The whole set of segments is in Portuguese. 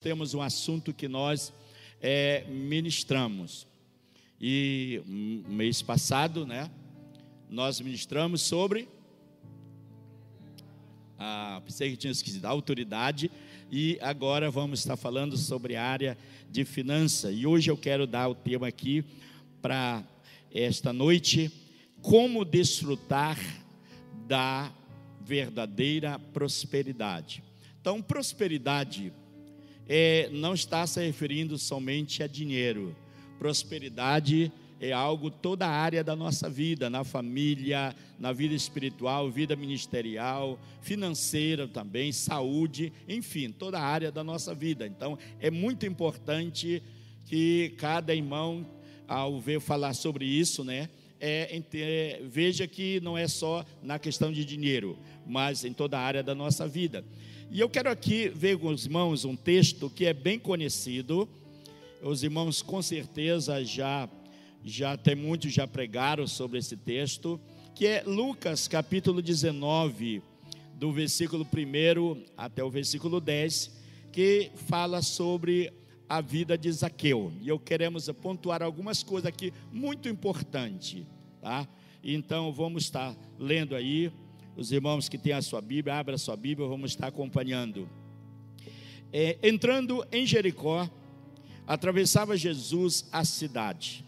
temos um assunto que nós é, ministramos. E mês passado, né, nós ministramos sobre a, pensei que tinha esquecido, a autoridade, e agora vamos estar falando sobre a área de finança. E hoje eu quero dar o tema aqui para esta noite, como desfrutar da verdadeira prosperidade. Então, prosperidade é, não está se referindo somente a dinheiro. Prosperidade é algo toda a área da nossa vida, na família, na vida espiritual, vida ministerial, financeira também, saúde, enfim, toda a área da nossa vida. Então, é muito importante que cada irmão, ao ver falar sobre isso, né, é, é, veja que não é só na questão de dinheiro, mas em toda a área da nossa vida. E eu quero aqui ver com os irmãos um texto que é bem conhecido. Os irmãos com certeza já já tem muitos já pregaram sobre esse texto, que é Lucas capítulo 19, do versículo 1 até o versículo 10, que fala sobre a vida de Zaqueu. E eu queremos pontuar algumas coisas aqui muito importantes, tá? Então vamos estar lendo aí os irmãos que têm a sua Bíblia, abra a sua Bíblia, vamos estar acompanhando. É, entrando em Jericó, atravessava Jesus a cidade.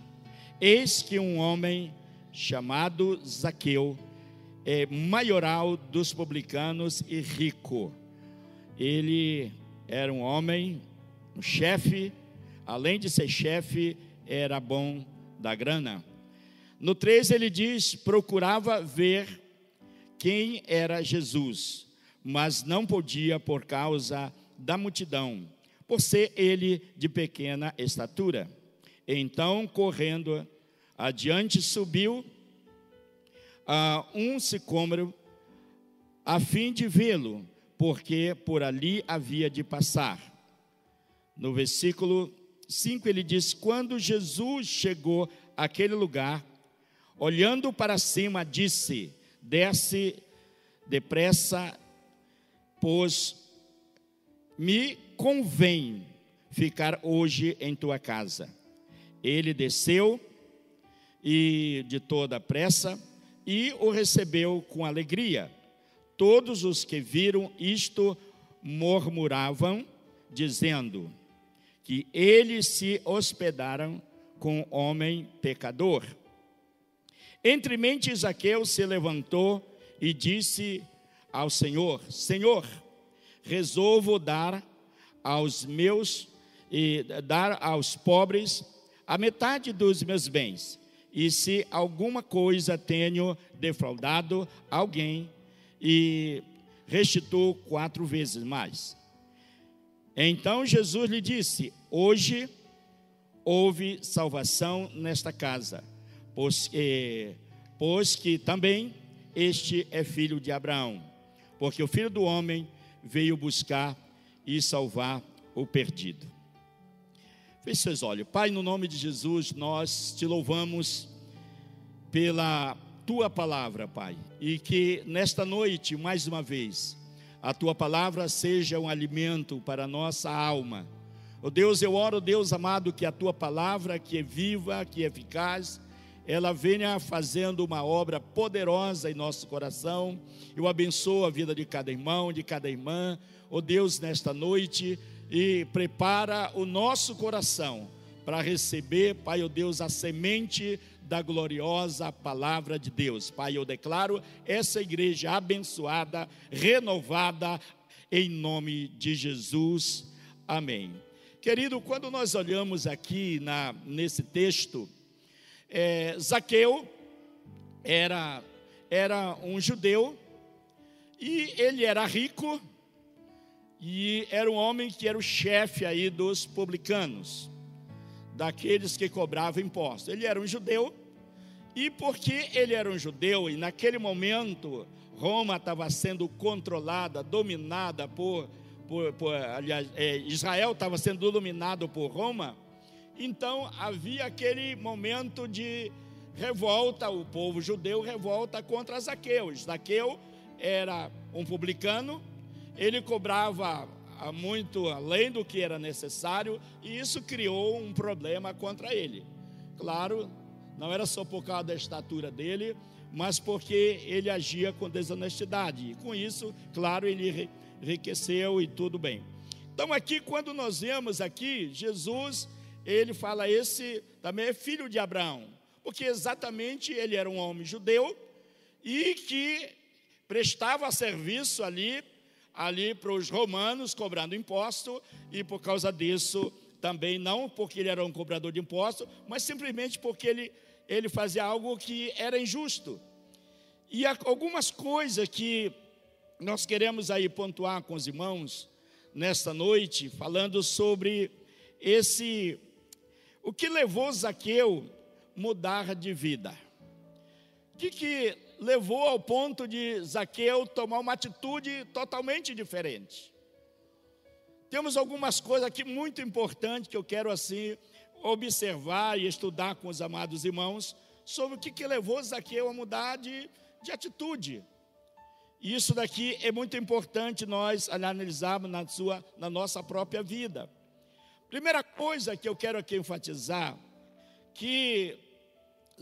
Eis que um homem chamado Zaqueu, é, maioral dos publicanos e rico. Ele era um homem, um chefe, além de ser chefe, era bom da grana. No 13 ele diz: procurava ver quem era Jesus, mas não podia por causa da multidão, por ser ele de pequena estatura. Então, correndo adiante, subiu a um sicômoro a fim de vê-lo, porque por ali havia de passar. No versículo 5 ele diz: Quando Jesus chegou àquele lugar, olhando para cima, disse: desce depressa, pois me convém ficar hoje em tua casa. Ele desceu e de toda pressa e o recebeu com alegria. Todos os que viram isto murmuravam, dizendo que eles se hospedaram com homem pecador. Entre mentes, Zaqueu se levantou e disse ao Senhor: Senhor, resolvo dar aos meus e dar aos pobres a metade dos meus bens. E se alguma coisa tenho defraudado alguém, e restituo quatro vezes mais. Então Jesus lhe disse: Hoje houve salvação nesta casa pois que, pois que também este é filho de Abraão, porque o filho do homem veio buscar e salvar o perdido. Feche seus olhos, Pai, no nome de Jesus, nós te louvamos pela tua palavra, Pai, e que nesta noite, mais uma vez, a tua palavra seja um alimento para a nossa alma. Oh Deus, eu oro, Deus amado, que a tua palavra, que é viva, que é eficaz, ela venha fazendo uma obra poderosa em nosso coração. Eu abençoo a vida de cada irmão, de cada irmã, ó oh Deus, nesta noite, e prepara o nosso coração para receber, Pai, ó oh Deus, a semente da gloriosa palavra de Deus. Pai, eu declaro essa igreja abençoada, renovada, em nome de Jesus. Amém. Querido, quando nós olhamos aqui na, nesse texto, é, Zaqueu era, era um judeu e ele era rico e era um homem que era o chefe aí dos publicanos, daqueles que cobravam impostos. Ele era um judeu e porque ele era um judeu e naquele momento Roma estava sendo controlada, dominada por, por, por aliás, é, Israel estava sendo dominado por Roma. Então havia aquele momento de revolta, o povo judeu revolta contra Zaqueu. Zaqueu era um publicano, ele cobrava muito além do que era necessário, e isso criou um problema contra ele. Claro, não era só por causa da estatura dele, mas porque ele agia com desonestidade. E com isso, claro, ele enriqueceu e tudo bem. Então, aqui, quando nós vemos aqui, Jesus, ele fala: esse também é filho de Abraão, porque exatamente ele era um homem judeu e que prestava serviço ali, ali para os romanos, cobrando imposto, e por causa disso também, não porque ele era um cobrador de imposto, mas simplesmente porque ele ele fazia algo que era injusto. E algumas coisas que nós queremos aí pontuar com os irmãos nesta noite, falando sobre esse o que levou Zaqueu mudar de vida. O que, que levou ao ponto de Zaqueu tomar uma atitude totalmente diferente? Temos algumas coisas aqui muito importantes que eu quero assim observar e estudar com os amados irmãos sobre o que, que levou Zaqueu a mudar de, de atitude. E isso daqui é muito importante nós analisarmos na, sua, na nossa própria vida. Primeira coisa que eu quero aqui enfatizar, que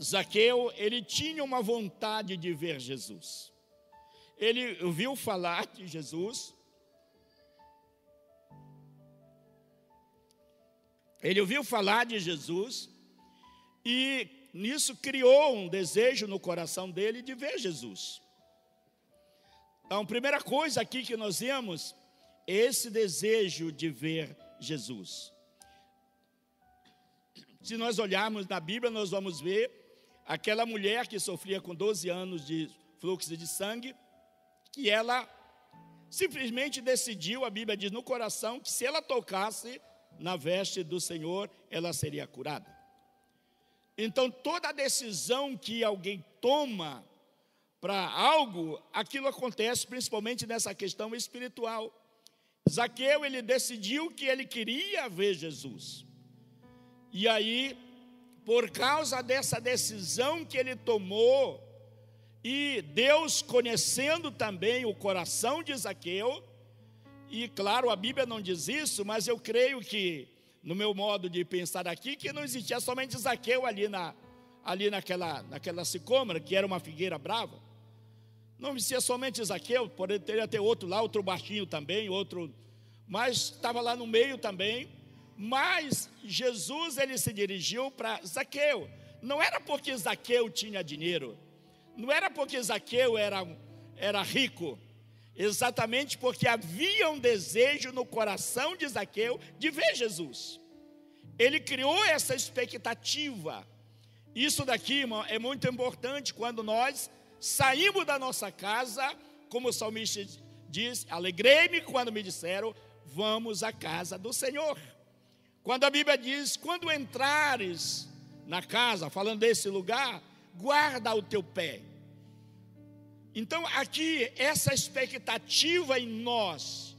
Zaqueu, ele tinha uma vontade de ver Jesus. Ele ouviu falar de Jesus, Ele ouviu falar de Jesus e nisso criou um desejo no coração dele de ver Jesus. Então, primeira coisa aqui que nós vemos, esse desejo de ver Jesus. Se nós olharmos na Bíblia, nós vamos ver aquela mulher que sofria com 12 anos de fluxo de sangue, que ela simplesmente decidiu, a Bíblia diz no coração, que se ela tocasse na veste do Senhor, ela seria curada. Então, toda decisão que alguém toma para algo, aquilo acontece principalmente nessa questão espiritual. Zaqueu, ele decidiu que ele queria ver Jesus. E aí, por causa dessa decisão que ele tomou, e Deus conhecendo também o coração de Zaqueu, e claro, a Bíblia não diz isso, mas eu creio que, no meu modo de pensar aqui, que não existia somente Zaqueu ali, na, ali naquela, naquela sicômora, que era uma figueira brava. Não existia somente Zaqueu, poderia ter outro lá, outro baixinho também, outro, mas estava lá no meio também. Mas Jesus ele se dirigiu para Zaqueu. Não era porque Zaqueu tinha dinheiro, não era porque Zaqueu era, era rico, Exatamente porque havia um desejo no coração de Zaqueu de ver Jesus. Ele criou essa expectativa. Isso daqui, irmão, é muito importante quando nós saímos da nossa casa, como o salmista diz: Alegrei-me quando me disseram, vamos à casa do Senhor. Quando a Bíblia diz: quando entrares na casa, falando desse lugar, guarda o teu pé então, aqui, essa expectativa em nós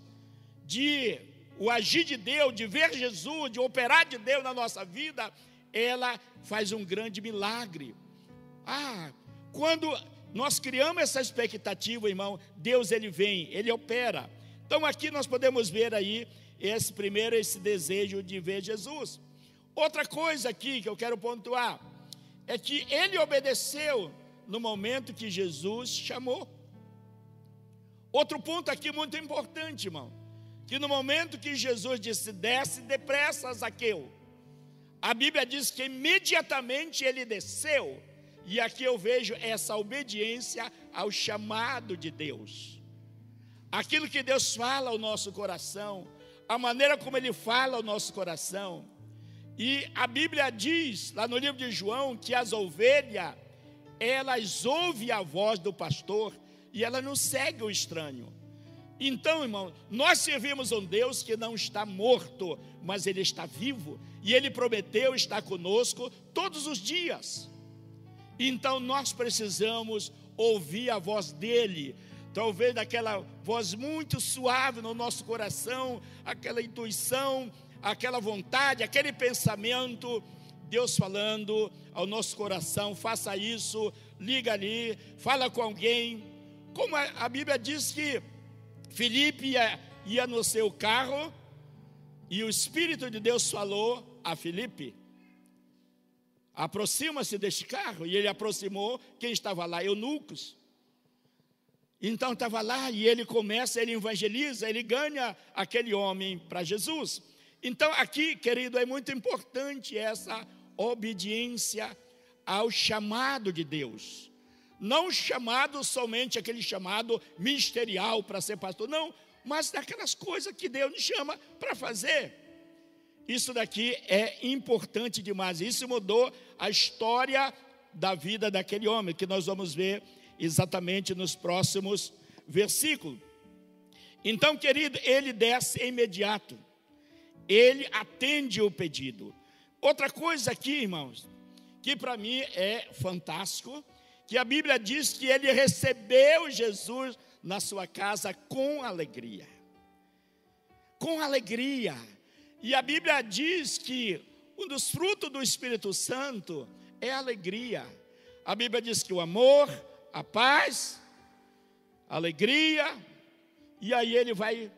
de o agir de Deus, de ver Jesus, de operar de Deus na nossa vida, ela faz um grande milagre. Ah, quando nós criamos essa expectativa, irmão, Deus ele vem, ele opera. Então aqui nós podemos ver aí esse primeiro esse desejo de ver Jesus. Outra coisa aqui que eu quero pontuar é que ele obedeceu no momento que Jesus chamou. Outro ponto aqui muito importante, irmão, que no momento que Jesus disse: desce depressa, Zaqueu, a Bíblia diz que imediatamente ele desceu, e aqui eu vejo essa obediência ao chamado de Deus. Aquilo que Deus fala ao nosso coração, a maneira como Ele fala ao nosso coração. E a Bíblia diz, lá no livro de João, que as ovelhas elas ouvem a voz do pastor e ela não segue o estranho. Então, irmão, nós servimos um Deus que não está morto, mas Ele está vivo, e Ele prometeu estar conosco todos os dias. Então, nós precisamos ouvir a voz dEle, talvez daquela voz muito suave no nosso coração, aquela intuição, aquela vontade, aquele pensamento Deus falando ao nosso coração, faça isso, liga ali, fala com alguém. Como a, Bíblia diz que Felipe ia no seu carro e o Espírito de Deus falou a Filipe: aproxima-se deste carro. E ele aproximou, quem estava lá? Eunucos. Então estava lá e ele começa, ele evangeliza, ele ganha aquele homem para Jesus. Então aqui, querido, é muito importante essa obediência ao chamado de Deus. Não chamado somente aquele chamado ministerial para ser pastor, não, mas daquelas coisas que Deus nos chama para fazer. Isso daqui é importante demais. Isso mudou a história da vida daquele homem, que nós vamos ver exatamente nos próximos versículos. Então, querido, ele desce imediato, ele atende o pedido. Outra coisa aqui, irmãos, que para mim é fantástico, que a Bíblia diz que ele recebeu Jesus na sua casa com alegria. Com alegria. E a Bíblia diz que um dos frutos do Espírito Santo é a alegria. A Bíblia diz que o amor, a paz, a alegria, e aí ele vai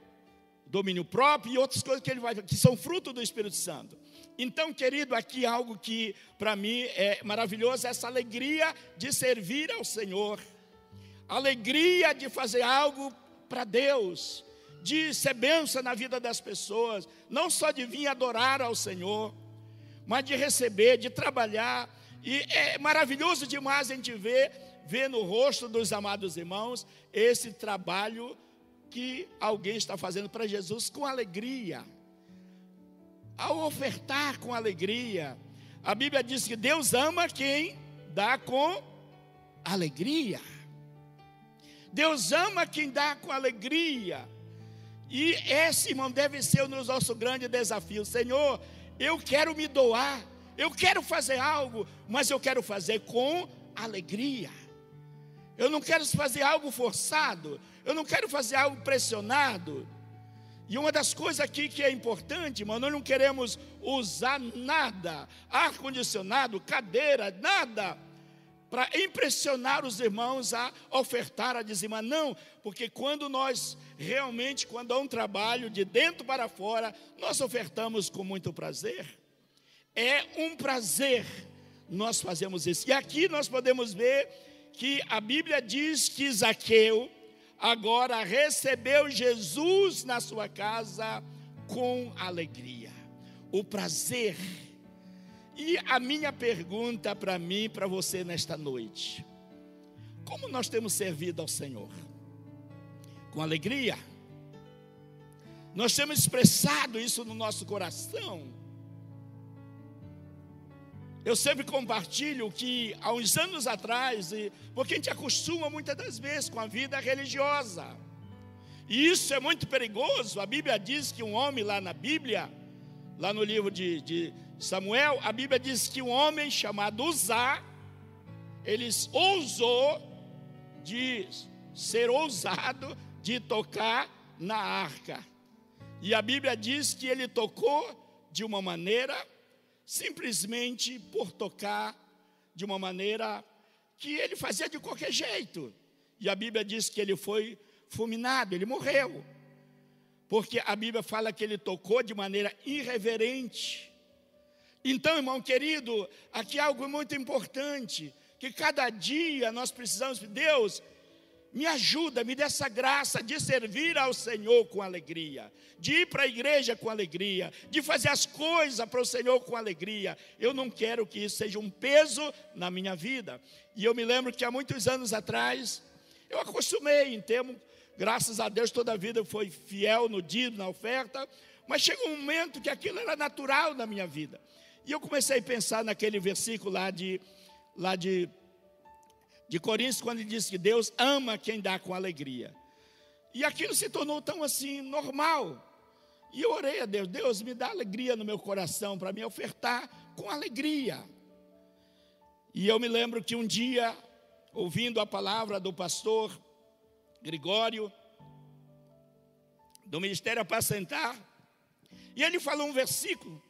domínio próprio e outras coisas que ele vai que são fruto do Espírito Santo. Então, querido, aqui algo que para mim é maravilhoso, essa alegria de servir ao Senhor. Alegria de fazer algo para Deus, de ser bênção na vida das pessoas, não só de vir adorar ao Senhor, mas de receber, de trabalhar. E é maravilhoso demais a gente ver ver no rosto dos amados irmãos esse trabalho que alguém está fazendo para Jesus com alegria. Ao ofertar com alegria, a Bíblia diz que Deus ama quem dá com alegria. Deus ama quem dá com alegria. E esse, irmão, deve ser o nosso grande desafio. Senhor, eu quero me doar, eu quero fazer algo, mas eu quero fazer com alegria. Eu não quero fazer algo forçado, eu não quero fazer algo pressionado. E uma das coisas aqui que é importante, irmão, nós não queremos usar nada, ar-condicionado, cadeira, nada, para impressionar os irmãos a ofertar, a dizimar. Não, porque quando nós realmente, quando há um trabalho de dentro para fora, nós ofertamos com muito prazer. É um prazer nós fazemos isso. E aqui nós podemos ver que a Bíblia diz que Zaqueu agora recebeu Jesus na sua casa com alegria, o prazer. E a minha pergunta para mim, para você nesta noite: como nós temos servido ao Senhor? Com alegria? Nós temos expressado isso no nosso coração? Eu sempre compartilho que há uns anos atrás, porque a gente acostuma muitas das vezes com a vida religiosa, e isso é muito perigoso. A Bíblia diz que um homem lá na Bíblia, lá no livro de, de Samuel, a Bíblia diz que um homem chamado Uzá, ele ousou de ser ousado de tocar na arca. E a Bíblia diz que ele tocou de uma maneira simplesmente por tocar de uma maneira que ele fazia de qualquer jeito. E a Bíblia diz que ele foi fulminado, ele morreu. Porque a Bíblia fala que ele tocou de maneira irreverente. Então, irmão querido, aqui é algo muito importante, que cada dia nós precisamos, Deus, me ajuda, me dê essa graça de servir ao Senhor com alegria, de ir para a igreja com alegria, de fazer as coisas para o Senhor com alegria. Eu não quero que isso seja um peso na minha vida. E eu me lembro que há muitos anos atrás, eu acostumei em termos, graças a Deus, toda a vida foi fiel no dízimo, na oferta, mas chegou um momento que aquilo era natural na minha vida. E eu comecei a pensar naquele versículo lá de, lá de de Coríntios, quando ele diz que Deus ama quem dá com alegria. E aquilo se tornou tão assim normal. E eu orei a Deus, Deus me dá alegria no meu coração para me ofertar com alegria. E eu me lembro que um dia, ouvindo a palavra do pastor Gregório, do Ministério Apacentar, e ele falou um versículo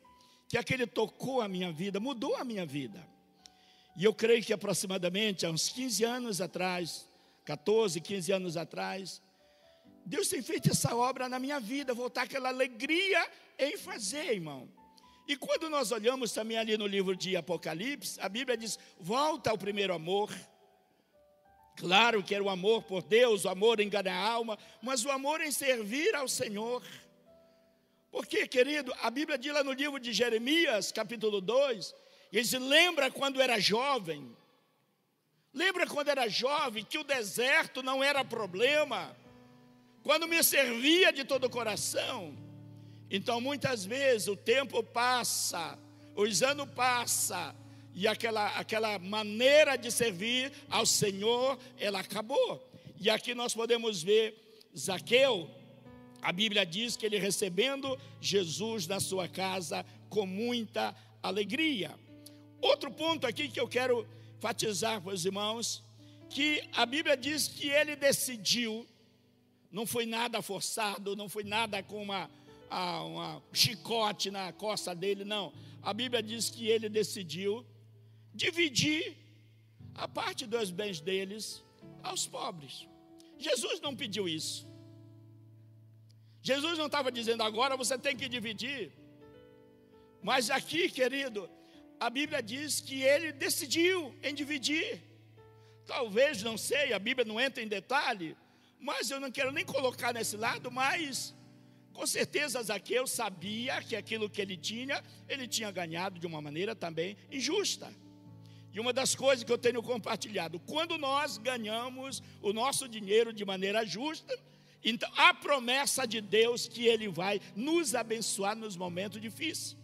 que aquele tocou a minha vida, mudou a minha vida. E eu creio que aproximadamente há uns 15 anos atrás, 14, 15 anos atrás, Deus tem feito essa obra na minha vida, voltar aquela alegria em fazer, irmão. E quando nós olhamos também ali no livro de Apocalipse, a Bíblia diz: volta ao primeiro amor. Claro que era o amor por Deus, o amor em ganhar a alma, mas o amor em servir ao Senhor. Porque, querido, a Bíblia diz lá no livro de Jeremias, capítulo 2, ele se lembra quando era jovem. Lembra quando era jovem que o deserto não era problema, quando me servia de todo o coração. Então, muitas vezes o tempo passa, os anos passam, e aquela, aquela maneira de servir ao Senhor, ela acabou. E aqui nós podemos ver Zaqueu, a Bíblia diz que ele recebendo Jesus na sua casa com muita alegria. Outro ponto aqui que eu quero enfatizar para os irmãos, que a Bíblia diz que ele decidiu, não foi nada forçado, não foi nada com uma, uma chicote na costa dele, não. A Bíblia diz que ele decidiu dividir a parte dos bens deles aos pobres. Jesus não pediu isso. Jesus não estava dizendo agora você tem que dividir. Mas aqui, querido, a Bíblia diz que ele decidiu em dividir. Talvez, não sei, a Bíblia não entra em detalhe, mas eu não quero nem colocar nesse lado, mas com certeza Zaqueu sabia que aquilo que ele tinha, ele tinha ganhado de uma maneira também injusta. E uma das coisas que eu tenho compartilhado, quando nós ganhamos o nosso dinheiro de maneira justa, então a promessa de Deus que Ele vai nos abençoar nos momentos difíceis,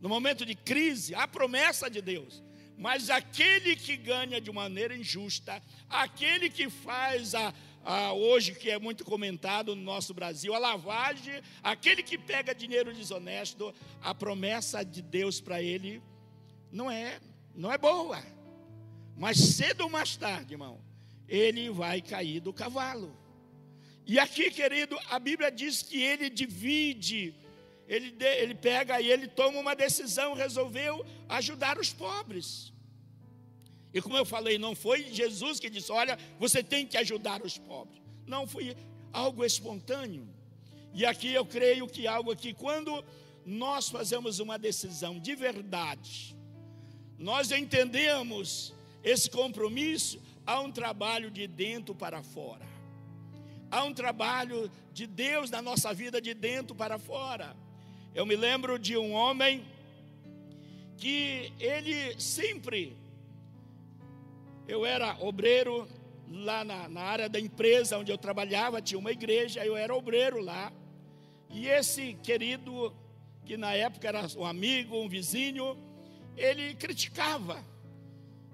no momento de crise, a promessa de Deus. Mas aquele que ganha de maneira injusta, aquele que faz a, a, hoje que é muito comentado no nosso Brasil, a lavagem, aquele que pega dinheiro desonesto, a promessa de Deus para ele não é não é boa. Mas cedo ou mais tarde, irmão, ele vai cair do cavalo. E aqui, querido, a Bíblia diz que ele divide, ele, ele pega e ele toma uma decisão, resolveu ajudar os pobres. E como eu falei, não foi Jesus que disse: Olha, você tem que ajudar os pobres. Não, foi algo espontâneo. E aqui eu creio que algo aqui, quando nós fazemos uma decisão de verdade, nós entendemos esse compromisso, há um trabalho de dentro para fora. Há um trabalho de Deus na nossa vida de dentro para fora. Eu me lembro de um homem que ele sempre, eu era obreiro lá na, na, área da empresa onde eu trabalhava, tinha uma igreja, eu era obreiro lá. E esse querido, que na época era um amigo, um vizinho, ele criticava.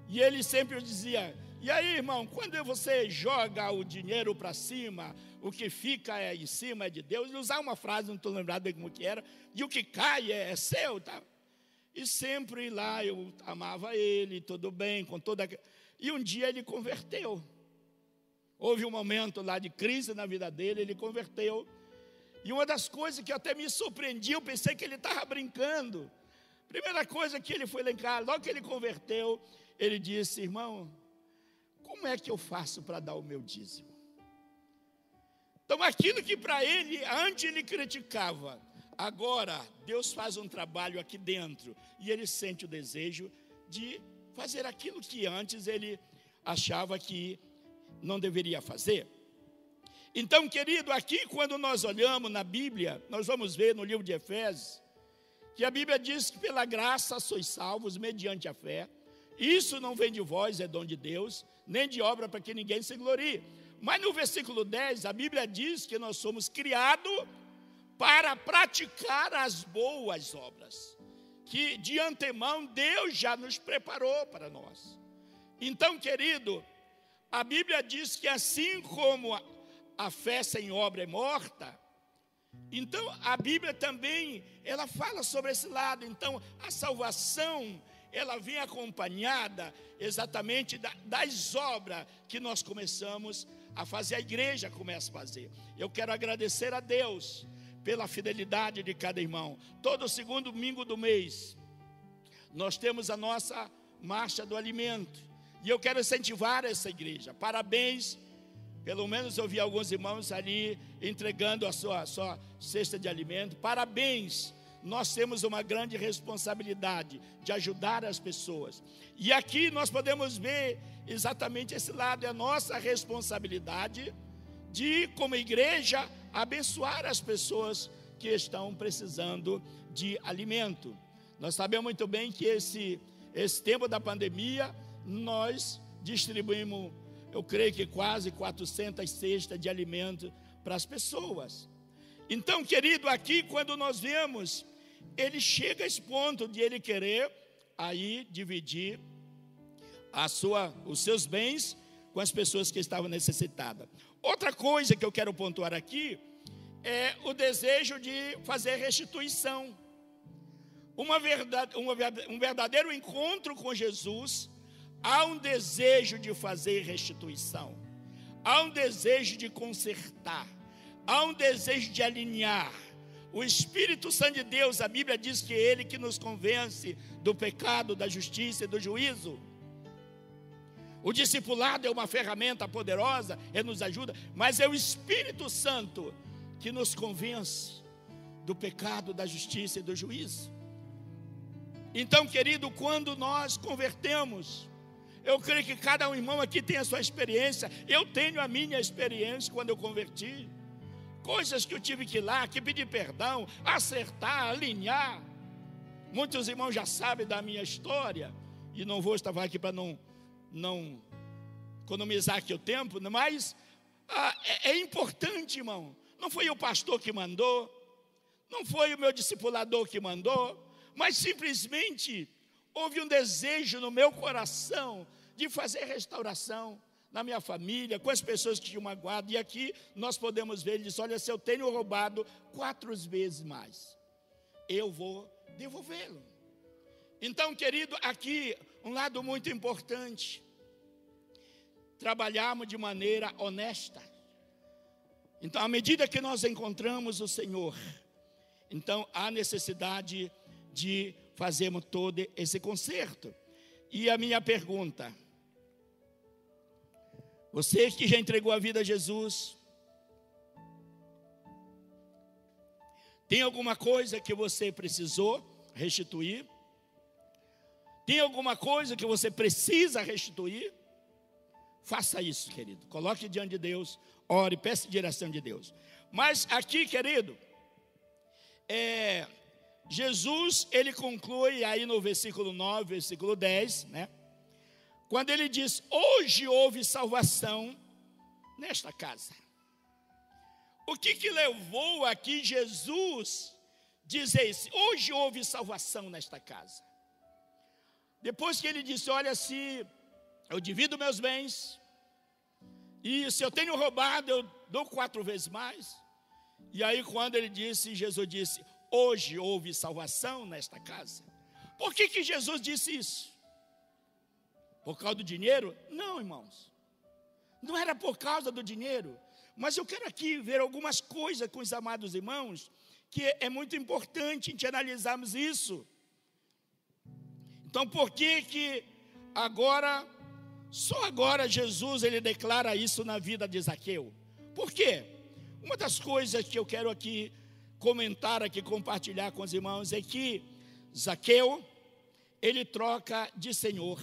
E ele sempre dizia: E aí, irmão, quando você joga o dinheiro para cima, o que fica é em cima é de Deus. Ele usava uma frase, não estou lembrado bem como que era, e o que cai é, é seu. Tá? E sempre lá eu amava ele, tudo bem, com toda. E um dia ele converteu. Houve um momento lá de crise na vida dele, ele converteu. E uma das coisas que até me surpreendia, eu pensei que ele estava brincando. Primeira coisa que ele foi lá em casa, logo que ele converteu, ele disse: Irmão, como é que eu faço para dar o meu dízimo? Então, aquilo que para ele, antes ele criticava, agora Deus faz um trabalho aqui dentro e ele sente o desejo de fazer aquilo que antes ele achava que não deveria fazer. Então, querido, aqui quando nós olhamos na Bíblia, nós vamos ver no livro de Efésios, que a Bíblia diz que pela graça sois salvos mediante a fé. Isso não vem de vós, é dom de Deus, nem de obra para que ninguém se glorie. Mas no versículo 10, a Bíblia diz que nós somos criados para praticar as boas obras, que de antemão Deus já nos preparou para nós. Então, querido, a Bíblia diz que assim como a fé sem obra é morta, então a Bíblia também ela fala sobre esse lado. Então a salvação ela vem acompanhada exatamente das obras que nós começamos a fazer, a igreja começa a fazer. Eu quero agradecer a Deus pela fidelidade de cada irmão. Todo segundo domingo do mês nós temos a nossa marcha do alimento. E eu quero incentivar essa igreja. Parabéns Pelo menos eu vi alguns irmãos ali entregando a sua, a sua cesta de alimento. Parabéns! Nós temos uma grande responsabilidade de ajudar as pessoas. E aqui nós podemos ver exatamente esse lado, é a nossa responsabilidade de, como igreja, abençoar as pessoas que estão precisando de alimento. Nós sabemos muito bem que esse, esse tempo da pandemia, nós distribuímos, eu creio que quase 400 cestas de alimento para as pessoas. Então, querido, aqui quando nós vemos, ele chega a esse ponto de ele querer aí dividir a sua, os seus bens com as pessoas que estavam necessitadas. Outra coisa que eu quero pontuar aqui é o desejo de fazer restituição. Uma verdade, um verdadeiro encontro com Jesus, há um desejo de fazer restituição, há um desejo de consertar, há um desejo de alinhar. O Espírito Santo de Deus, a Bíblia diz que é Ele que nos convence do pecado, da justiça e do juízo. O discipulado é uma ferramenta poderosa, ele nos ajuda, mas é o Espírito Santo que nos convence do pecado, da justiça e do juízo. Então, querido, quando nós convertemos, eu creio que cada um irmão aqui tem a sua experiência, eu tenho a minha experiência quando eu converti. Coisas que eu tive que ir lá, que pedir perdão, acertar, alinhar. Muitos irmãos já sabem da minha história, e não vou estar aqui para não, não economizar aqui o tempo, mas ah, é, é importante, irmão, não foi o pastor que mandou, não foi o meu discipulador que mandou, mas simplesmente houve um desejo no meu coração de fazer restauração na minha família, com as pessoas que tinham magoado. E aqui nós podemos ver, ele diz: Olha, se eu tenho roubado quatro vezes mais, eu vou devolvê-lo. Então, querido, aqui um lado muito importante: trabalharmos de maneira honesta. Então, à medida que nós encontramos o Senhor, então há necessidade de fazermos todo esse conserto. E a minha pergunta: você que já entregou a vida a Jesus, tem alguma coisa que você precisou restituir? Tem alguma coisa que você precisa restituir? Faça isso, querido. Coloque diante de Deus, ore, peça direção de Deus. Mas aqui, querido, é, Jesus, ele conclui aí no versículo 9, versículo 10, né? Quando ele diz: Hoje houve salvação nesta casa. O que que levou aqui Jesus dizer isso? Hoje houve salvação nesta casa. Depois que ele disse: Olha, se eu divido meus bens, e se eu tenho roubado, eu dou quatro vezes mais. E aí, quando ele disse, Jesus disse: Hoje houve salvação nesta casa. Por que, que Jesus disse isso? Por causa do dinheiro? Não, irmãos. Não era por causa do dinheiro. Mas eu quero aqui ver algumas coisas com os amados irmãos, que é muito importante a gente analisarmos isso. Então, por que que agora só agora Jesus ele declara isso na vida de Zaqueu. Por quê? Uma das coisas que eu quero aqui comentar aqui compartilhar com os irmãos é que Zaqueu ele troca de senhor.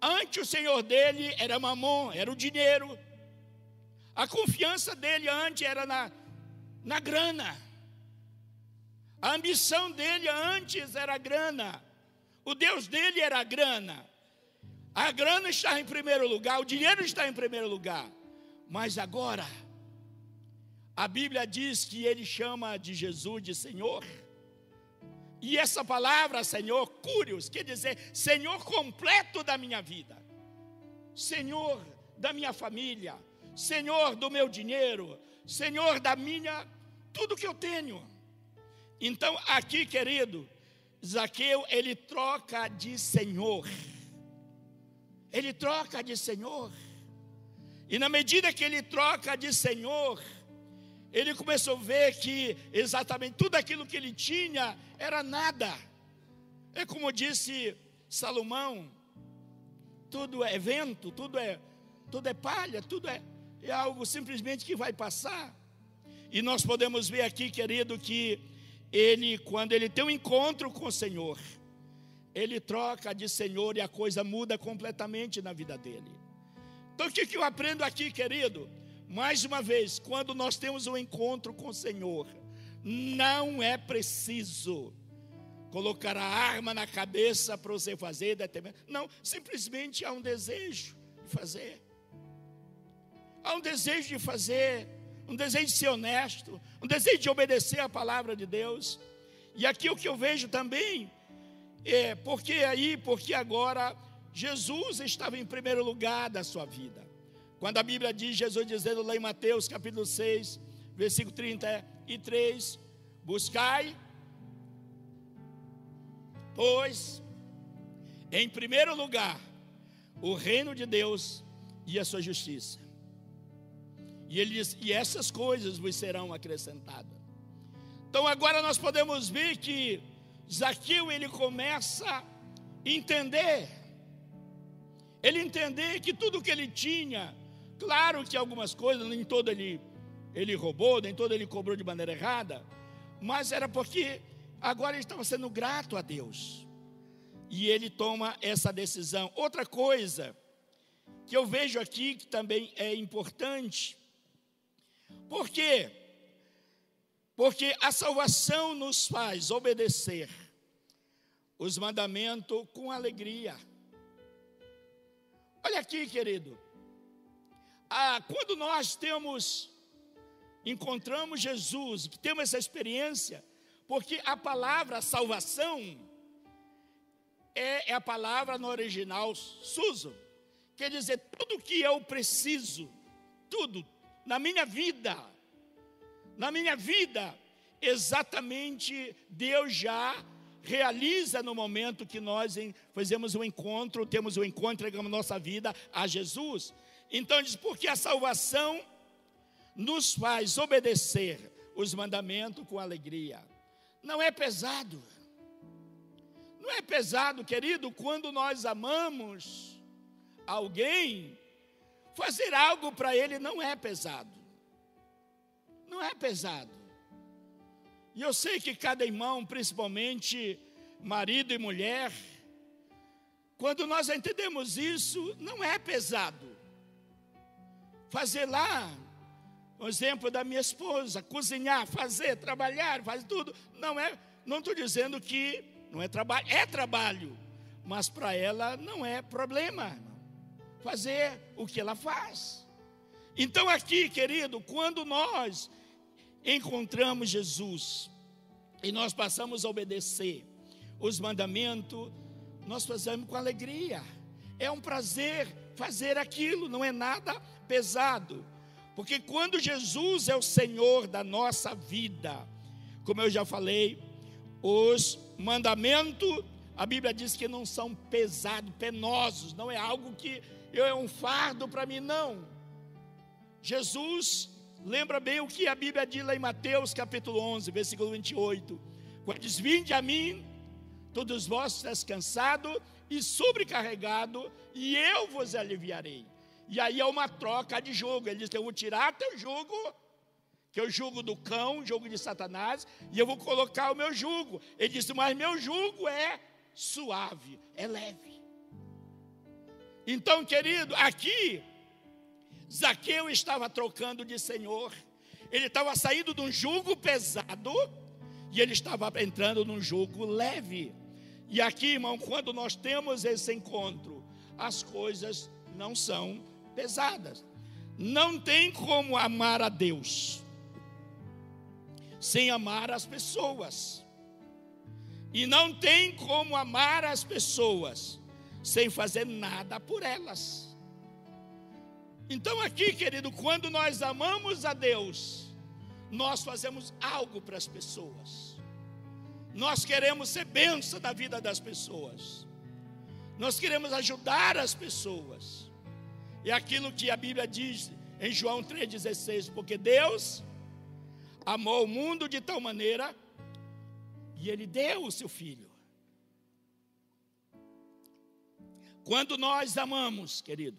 Antes o senhor dele era mamon, era o dinheiro. A confiança dele antes era na, na grana. A ambição dele antes era a grana. O Deus dele era a grana. A grana está em primeiro lugar, o dinheiro está em primeiro lugar. Mas agora, a Bíblia diz que ele chama de Jesus de Senhor. E essa palavra, Senhor, curios, quer dizer Senhor completo da minha vida, Senhor da minha família, Senhor do meu dinheiro, Senhor da minha, tudo que eu tenho. Então, aqui, querido, Zaqueu, ele troca de Senhor ele troca de Senhor. E na medida que ele troca de Senhor, ele começou a ver que exatamente tudo aquilo que ele tinha era nada. É como disse Salomão: tudo é vento, tudo é tudo é palha, tudo é, é algo simplesmente que vai passar. E nós podemos ver aqui, querido, que ele, quando ele tem um encontro com o Senhor, ele troca de Senhor e a coisa muda completamente na vida dele. Então o que, que eu aprendo aqui, querido? Mais uma vez, quando nós temos um encontro com o Senhor, não é preciso colocar a arma na cabeça para você fazer, não, simplesmente há um desejo de fazer, há um desejo de fazer, um desejo de ser honesto, um desejo de obedecer a palavra de Deus. E aqui o que eu vejo também é porque aí, porque agora Jesus estava em primeiro lugar da sua vida. Quando a Bíblia diz, Jesus dizendo lá em Mateus capítulo 6, versículo 33, buscai, pois, em primeiro lugar, o reino de Deus e a sua justiça e ele diz: E essas coisas vos serão acrescentadas. Então agora nós podemos ver que Zaqueu ele começa a entender. Ele entender que tudo que ele tinha, claro que algumas coisas, nem todo ele, ele roubou, nem todo ele cobrou de maneira errada, mas era porque agora ele estava sendo grato a Deus. E ele toma essa decisão. Outra coisa que eu vejo aqui que também é importante por quê? Porque a salvação nos faz obedecer os mandamentos com alegria. Olha aqui, querido. Ah, quando nós temos, encontramos Jesus, temos essa experiência, porque a palavra salvação é, é a palavra no original suso, quer dizer, tudo que eu preciso, tudo, na minha vida, na minha vida, exatamente Deus já realiza no momento que nós fazemos o um encontro, temos o um encontro, entregamos nossa vida a Jesus. Então diz, porque a salvação nos faz obedecer os mandamentos com alegria. Não é pesado. Não é pesado, querido, quando nós amamos alguém, Fazer algo para ele não é pesado. Não é pesado. E eu sei que cada irmão, principalmente marido e mulher, quando nós entendemos isso, não é pesado. Fazer lá, o exemplo da minha esposa, cozinhar, fazer, trabalhar, fazer tudo, não é, não estou dizendo que não é trabalho, é trabalho, mas para ela não é problema fazer o que ela faz. Então, aqui, querido, quando nós encontramos Jesus e nós passamos a obedecer os mandamentos, nós fazemos com alegria. É um prazer fazer aquilo, não é nada pesado. Porque quando Jesus é o Senhor da nossa vida, como eu já falei, os mandamentos, a Bíblia diz que não são pesados, penosos, não é algo que eu é um fardo para mim, não. Jesus lembra bem o que a Bíblia diz lá em Mateus capítulo 11, versículo 28. Quando diz: Vinde a mim, todos vós estáis cansados e sobrecarregados, e eu vos aliviarei. E aí é uma troca de jogo. Ele diz: Eu vou tirar teu jugo, que é o jugo do cão, jugo de Satanás, e eu vou colocar o meu jugo. Ele disse: Mas meu jugo é suave, é leve. Então, querido, aqui, Zaqueu estava trocando de Senhor, ele estava saindo de um jugo pesado e ele estava entrando num jugo leve. E aqui, irmão, quando nós temos esse encontro, as coisas não são pesadas. Não tem como amar a Deus sem amar as pessoas. E não tem como amar as pessoas sem fazer nada por elas. Então, aqui, querido, quando nós amamos a Deus, nós fazemos algo para as pessoas. Nós queremos ser bênção da vida das pessoas. Nós queremos ajudar as pessoas. É aquilo que a Bíblia diz em João 3,16: porque Deus amou o mundo de tal maneira e Ele deu o seu Filho Quando nós amamos, querido,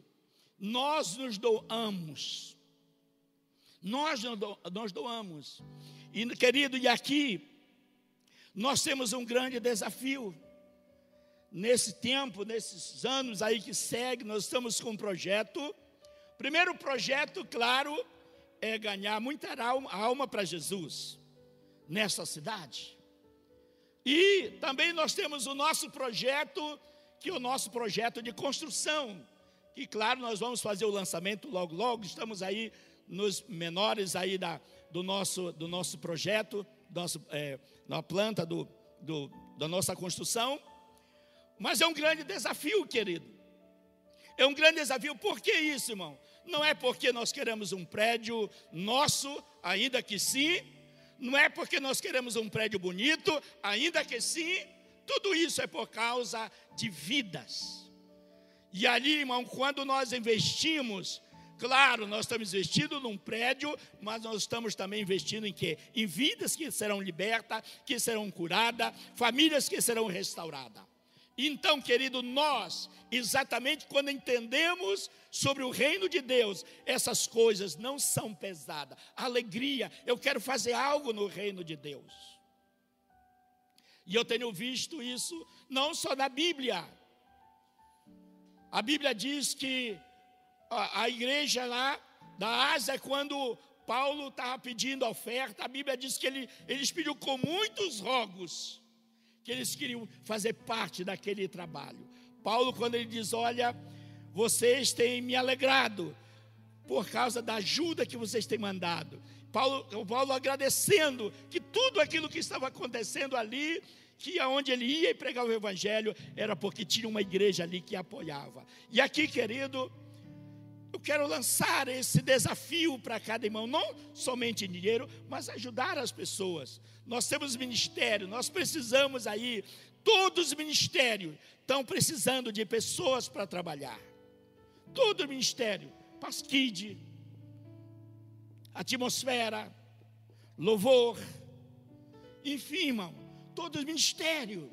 nós nos doamos. Nós nos doamos. E, querido, e aqui nós temos um grande desafio. Nesse tempo, nesses anos aí que segue, nós estamos com um projeto. Primeiro projeto, claro, é ganhar muita alma, alma para Jesus nessa cidade. E também nós temos o nosso projeto, que é o nosso projeto de construção. Que claro, nós vamos fazer o lançamento logo logo, estamos aí nos menores aí da, do, nosso, do nosso projeto, nosso, é, na planta do, do, da nossa construção. Mas é um grande desafio, querido. É um grande desafio. Por que isso, irmão? Não é porque nós queremos um prédio nosso, ainda que sim. Não é porque nós queremos um prédio bonito, ainda que sim. Tudo isso é por causa de vidas. E ali, irmão, quando nós investimos Claro, nós estamos investindo num prédio, mas nós estamos também investindo em quê? Em vidas que serão libertas, que serão curadas, famílias que serão restauradas. Então, querido, nós, exatamente quando entendemos sobre o reino de Deus, essas coisas não são pesadas. Alegria, eu quero fazer algo no reino de Deus. E eu tenho visto isso não só na Bíblia. A Bíblia diz que a, igreja lá da Ásia, quando Paulo estava pedindo oferta, a Bíblia diz que ele, eles pediram com muitos rogos, que eles queriam fazer parte daquele trabalho. Paulo, quando ele diz: Olha, vocês têm me alegrado por causa da ajuda que vocês têm mandado. Paulo, Paulo agradecendo que tudo aquilo que estava acontecendo ali, que aonde ele ia pregar o evangelho, era porque tinha uma igreja ali que apoiava. E aqui, querido, eu quero lançar esse desafio para cada irmão, não somente dinheiro, mas ajudar as pessoas. Nós temos ministério, nós precisamos aí, todos os ministérios estão precisando de pessoas para trabalhar. Todo ministério, pasquide, atmosfera, louvor, enfim, irmão, todo o ministério.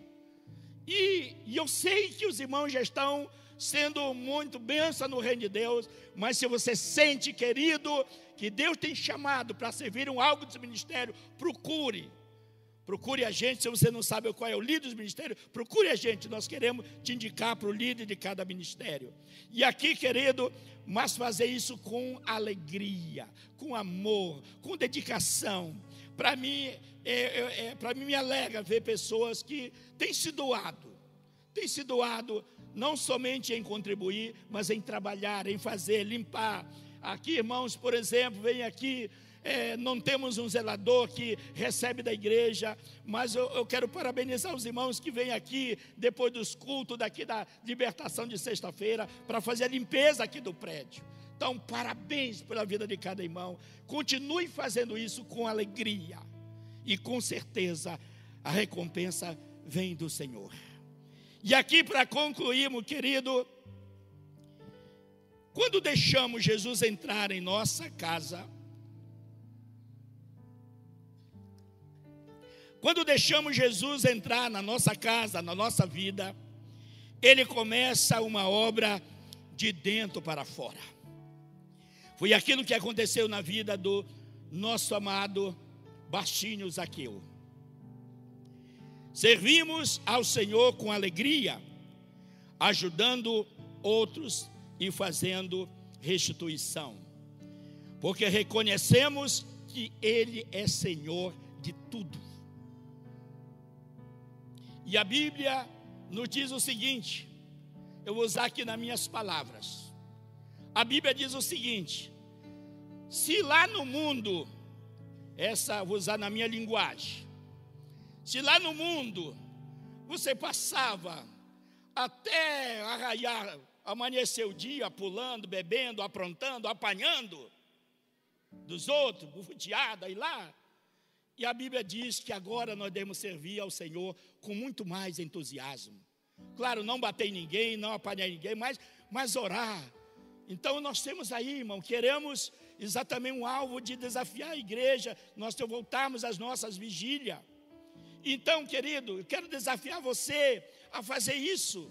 E, e eu sei que os irmãos já estão sendo muito benção no reino de Deus, mas se você sente, querido, que Deus tem chamado para servir um algo desse ministério, procure. Procure a gente, se você não sabe qual é o líder dos ministérios, procure a gente, nós queremos te indicar para o líder de cada ministério. E aqui, querido, mas fazer isso com alegria, com amor, com dedicação. Para mim, é, é, é para mim me alegra ver pessoas que têm se doado, têm se doado não somente em contribuir, mas em trabalhar, em fazer, limpar. Aqui, irmãos, por exemplo, vem aqui, é, não temos um zelador que recebe da igreja, mas eu, eu, quero parabenizar os irmãos que vêm aqui depois dos cultos daqui da libertação de sexta-feira para fazer a limpeza aqui do prédio. Então, parabéns pela vida de cada irmão. Continue fazendo isso com alegria. E com certeza a recompensa vem do Senhor. E aqui para concluirmos, querido, quando deixamos Jesus entrar em nossa casa, quando deixamos Jesus entrar na nossa casa, na nossa vida, ele começa uma obra de dentro para fora. Foi aquilo que aconteceu na vida do nosso amado baixinho Zaqueu. Servimos ao Senhor com alegria, ajudando outros e fazendo restituição, porque reconhecemos que Ele é Senhor de tudo. E a Bíblia nos diz o seguinte: eu vou usar aqui nas minhas palavras. A Bíblia diz o seguinte: se lá no mundo, essa vou usar na minha linguagem, se lá no mundo você passava até arraiar, amanhecer o dia pulando, bebendo, aprontando, apanhando dos outros, bufeteada e lá. E a Bíblia diz que agora nós devemos servir ao Senhor com muito mais entusiasmo. Claro, não bater em ninguém, não apanhar ninguém, mas, mas orar. Então nós temos aí, irmão, queremos exatamente um alvo de desafiar a igreja, nós voltarmos às nossas vigílias. Então, querido, eu quero desafiar você a fazer isso.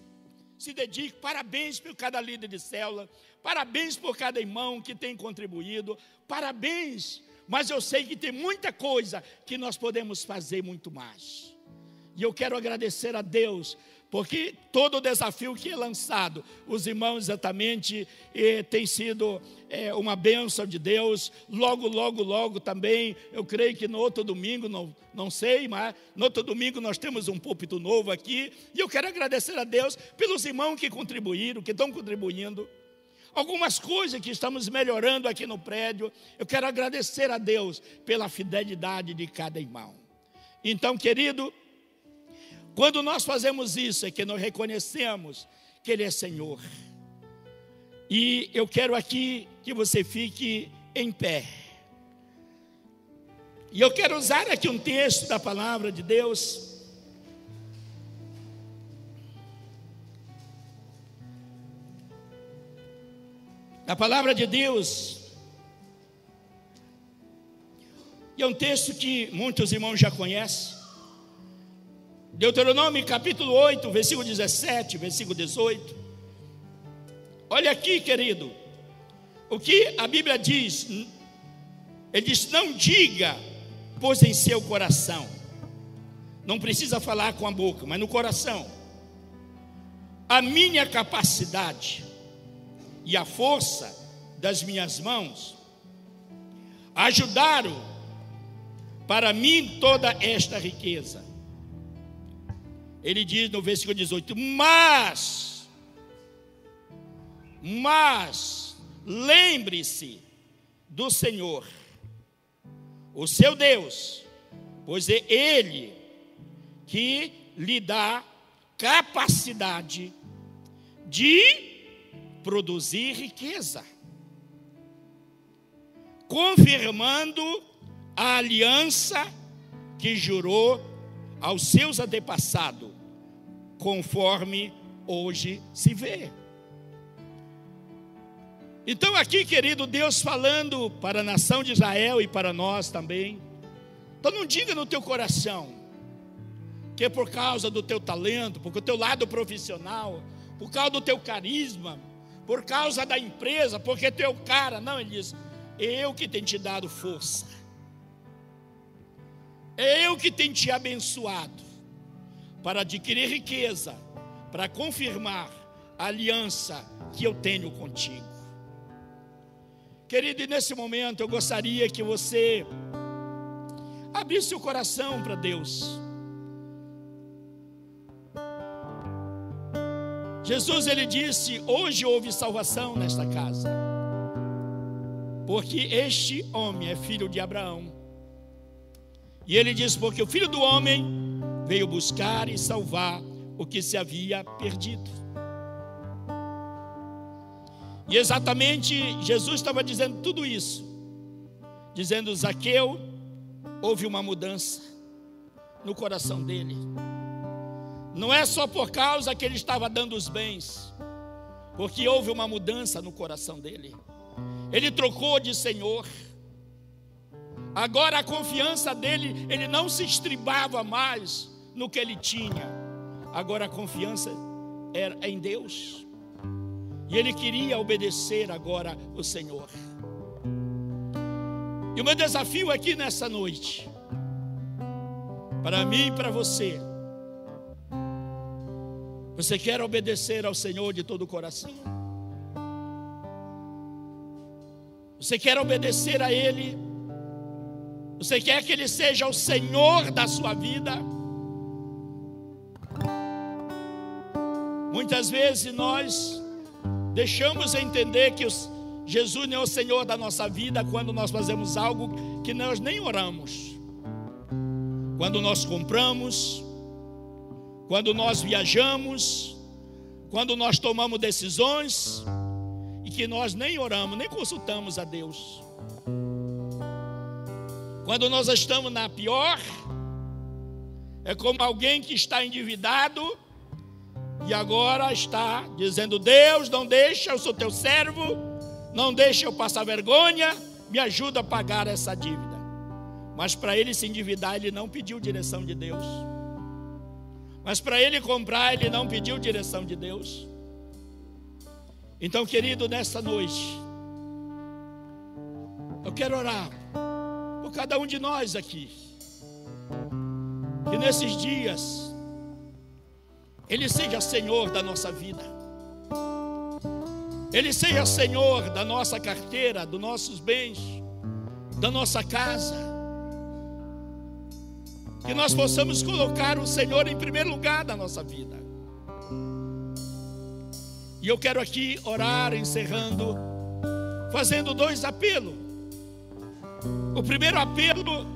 se dedique. Parabéns por cada líder de célula, parabéns por cada irmão que tem contribuído, parabéns. Mas eu sei que tem muita coisa que nós podemos fazer muito mais. E eu quero agradecer a Deus porque todo o desafio que é lançado, os irmãos exatamente eh, tem sido eh, uma bênção de Deus. Logo, logo, logo também, eu creio que no outro domingo, não, não sei, mas no outro domingo nós temos um púlpito novo aqui. E eu quero agradecer a Deus pelos irmãos que contribuíram, que estão contribuindo. Algumas coisas que estamos melhorando aqui no prédio, eu quero agradecer a Deus pela fidelidade de cada irmão. Então, querido, quando nós fazemos isso, é que nós reconhecemos que Ele é Senhor. E eu quero aqui que você fique em pé. E eu quero usar aqui um texto da palavra de Deus. A palavra de Deus. E é um texto que muitos irmãos já conhecem. Deuteronômio capítulo 8, versículo 17, versículo 18. Olha aqui, querido, o que a Bíblia diz. Ele diz: Não diga, pois em seu coração. Não precisa falar com a boca, mas no coração. A minha capacidade e a força das minhas mãos ajudaram para mim toda esta riqueza ele diz no versículo 18: Mas, mas, lembre-se do Senhor, o seu Deus, pois é Ele que lhe dá capacidade de produzir riqueza, confirmando a aliança que jurou aos seus antepassados, conforme hoje se vê. Então, aqui, querido Deus, falando para a nação de Israel e para nós também. Então, não diga no teu coração que é por causa do teu talento, porque o teu lado profissional, por causa do teu carisma, por causa da empresa, porque tu é o cara. Não, ele diz: eu que tenho te dado força, é eu que tenho te abençoado para adquirir riqueza, para confirmar a aliança que eu tenho contigo. Querido, e nesse momento eu gostaria que você abrisse o coração para Deus. Jesus ele disse: Hoje houve salvação nesta casa, porque este homem é filho de Abraão. E ele diz: Porque o filho do homem veio buscar e salvar o que se havia perdido. E exatamente Jesus estava dizendo tudo isso, dizendo: Zaqueu, houve uma mudança no coração dele. Não é só por causa que ele estava dando os bens, porque houve uma mudança no coração dele. Ele trocou de Senhor. Agora a confiança dele, ele não se estribava mais no que ele tinha. Agora a confiança era em Deus. E ele queria obedecer agora o Senhor. E o meu desafio aqui nessa noite, para mim e para você, você quer obedecer ao Senhor de todo o coração? Você quer obedecer a Ele? Você quer que Ele seja o Senhor da sua vida? Muitas vezes nós deixamos entender que Jesus não é o Senhor da nossa vida quando nós fazemos algo que nós nem oramos. Quando nós compramos, quando nós viajamos, quando nós tomamos decisões e que nós nem oramos, nem consultamos a Deus. Quando nós estamos na pior, é como alguém que está endividado e agora está dizendo: Deus, não deixa, eu sou teu servo, não deixa eu passar vergonha, me ajuda a pagar essa dívida. Mas para ele se endividar, ele não pediu direção de Deus. Mas para ele comprar, ele não pediu direção de Deus. Então, querido, nesta noite, eu quero orar por cada um de nós aqui. Que nesses dias, Ele seja Senhor da nossa vida. Ele seja Senhor da nossa carteira, dos nossos bens, da nossa casa. Que nós possamos colocar o Senhor em primeiro lugar da nossa vida. E eu quero aqui orar, encerrando, fazendo dois apelos. O primeiro apelo,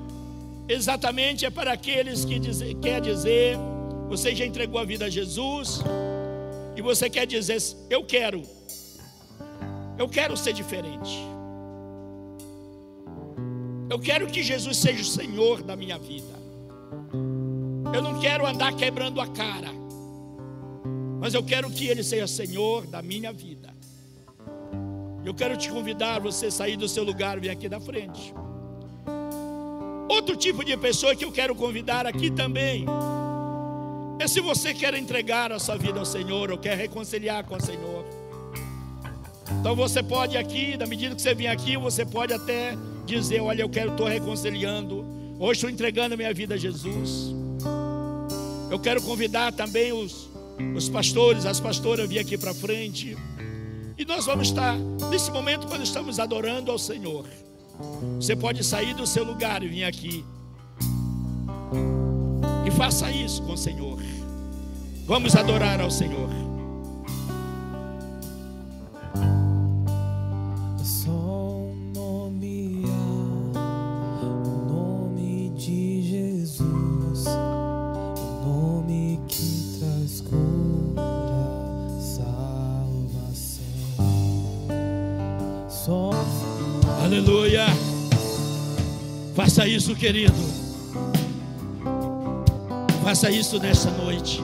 exatamente, é para aqueles que diz, quer dizer, você já entregou a vida a Jesus, e você quer dizer, eu quero, eu quero ser diferente. Eu quero que Jesus seja o Senhor da minha vida. Eu não quero andar quebrando a cara, mas eu quero que Ele seja Senhor da minha vida. Eu quero te convidar você sair do seu lugar e vir aqui da frente. Outro tipo de pessoa que eu quero convidar aqui também é se você quer entregar a sua vida ao Senhor ou quer reconciliar com o Senhor. Então você pode aqui, na medida que você vem aqui, você pode até dizer: Olha, eu quero, estou reconciliando. Hoje estou entregando a minha vida a Jesus. Eu quero convidar também os, os pastores, as pastoras a vir aqui para frente. E nós vamos estar, nesse momento, quando estamos adorando ao Senhor. Você pode sair do seu lugar e vir aqui. E faça isso com o Senhor. Vamos adorar ao Senhor. Aleluia. Faça isso, querido. Faça isso nesta noite.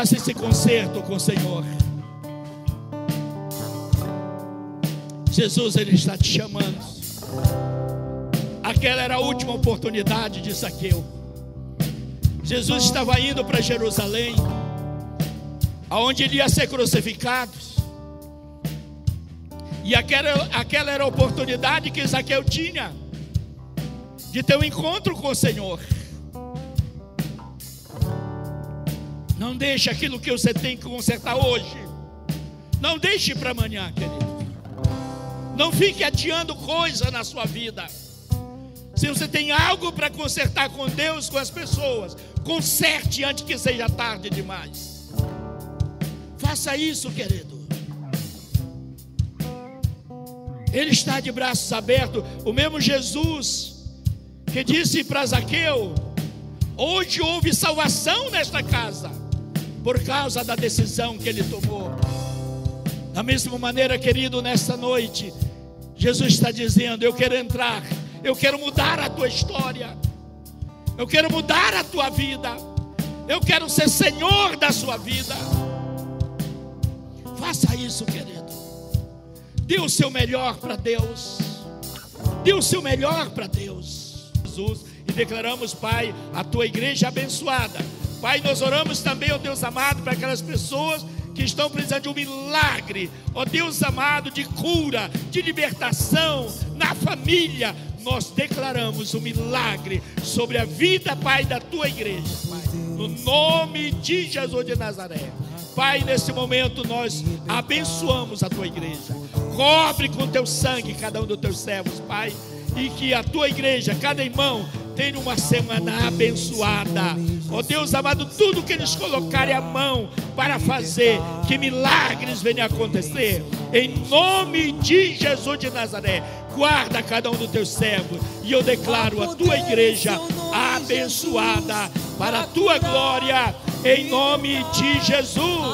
Faça esse concerto com o Senhor. Jesus, Ele está te chamando. Aquela era a última oportunidade de Zaqueu. Jesus estava indo para Jerusalém, aonde ele ia ser crucificado. E aquela, aquela era a oportunidade que Zaqueu tinha de ter um encontro com o Senhor. Não deixe aquilo que você tem que consertar hoje. Não deixe para amanhã, querido. Não fique adiando coisa na sua vida. Se você tem algo para consertar com Deus, com as pessoas, conserte antes que seja tarde demais. Faça isso, querido. Ele está de braços abertos. O mesmo Jesus que disse para Zaqueu: Hoje houve salvação nesta casa, por causa da decisão que ele tomou. Da mesma maneira, querido, nesta noite, Jesus está dizendo: Eu quero entrar, eu quero mudar a tua história, eu quero mudar a tua vida, eu quero ser Senhor da sua vida. Faça isso, querido. Dê o seu melhor para Deus. Dê o seu melhor para Deus. Jesus, e declaramos, Pai, a tua igreja abençoada. Pai, nós oramos também, ó Deus amado, para aquelas pessoas que estão precisando de um milagre, ó Deus amado, de cura, de libertação na família. Nós declaramos um milagre sobre a vida, Pai, da tua igreja, Pai, no nome de Jesus de Nazaré. Pai, nesse momento nós abençoamos a tua igreja. Cobre com teu sangue cada um dos teus servos, Pai. E que a tua igreja, cada irmão, tenha uma semana abençoada. Oh Deus amado, tudo que eles colocarem a mão para fazer, que milagres venham a acontecer. Em nome de Jesus de Nazaré, guarda cada um dos teus servos. E eu declaro a tua igreja abençoada para a tua glória, em nome de Jesus.